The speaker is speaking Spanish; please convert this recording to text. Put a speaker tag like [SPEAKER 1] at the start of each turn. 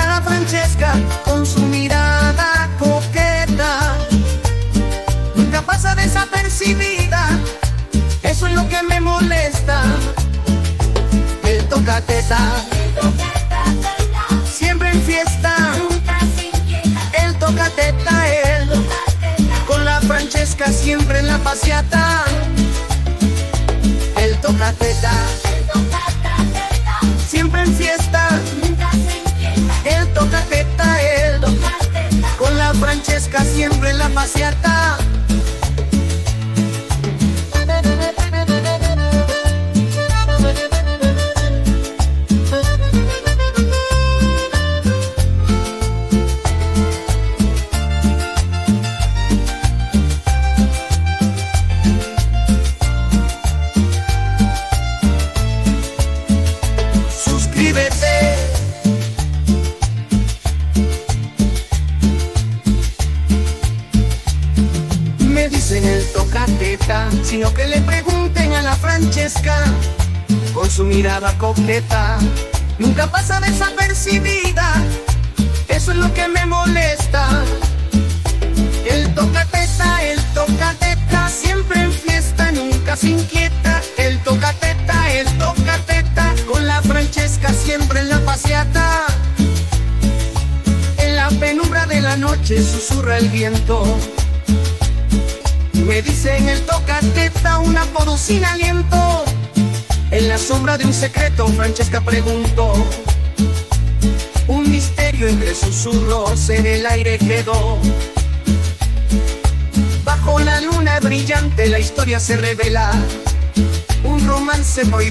[SPEAKER 1] Francesca con su mirada coqueta. Nunca pasa desapercibida, eso es lo que me molesta. El toca teta, siempre en fiesta. El toca teta, él, con la Francesca siempre en la paseata. El toca teta, Francesca siempre en la paseata. Me dicen el tocateta, sino que le pregunten a la Francesca con su mirada coqueta. Nunca pasa desapercibida, eso es lo que me molesta. El tocateta, el tocateta, siempre en fiesta, nunca se inquieta. El tocateta, el tocateta, con la Francesca siempre en la paseata. En la penumbra de la noche susurra el viento. Me dicen el tocateta, una apodo sin aliento. En la sombra de un secreto, Francesca preguntó. Un misterio entre susurros en el aire quedó. Bajo la luna brillante la historia se revela. Un romance muy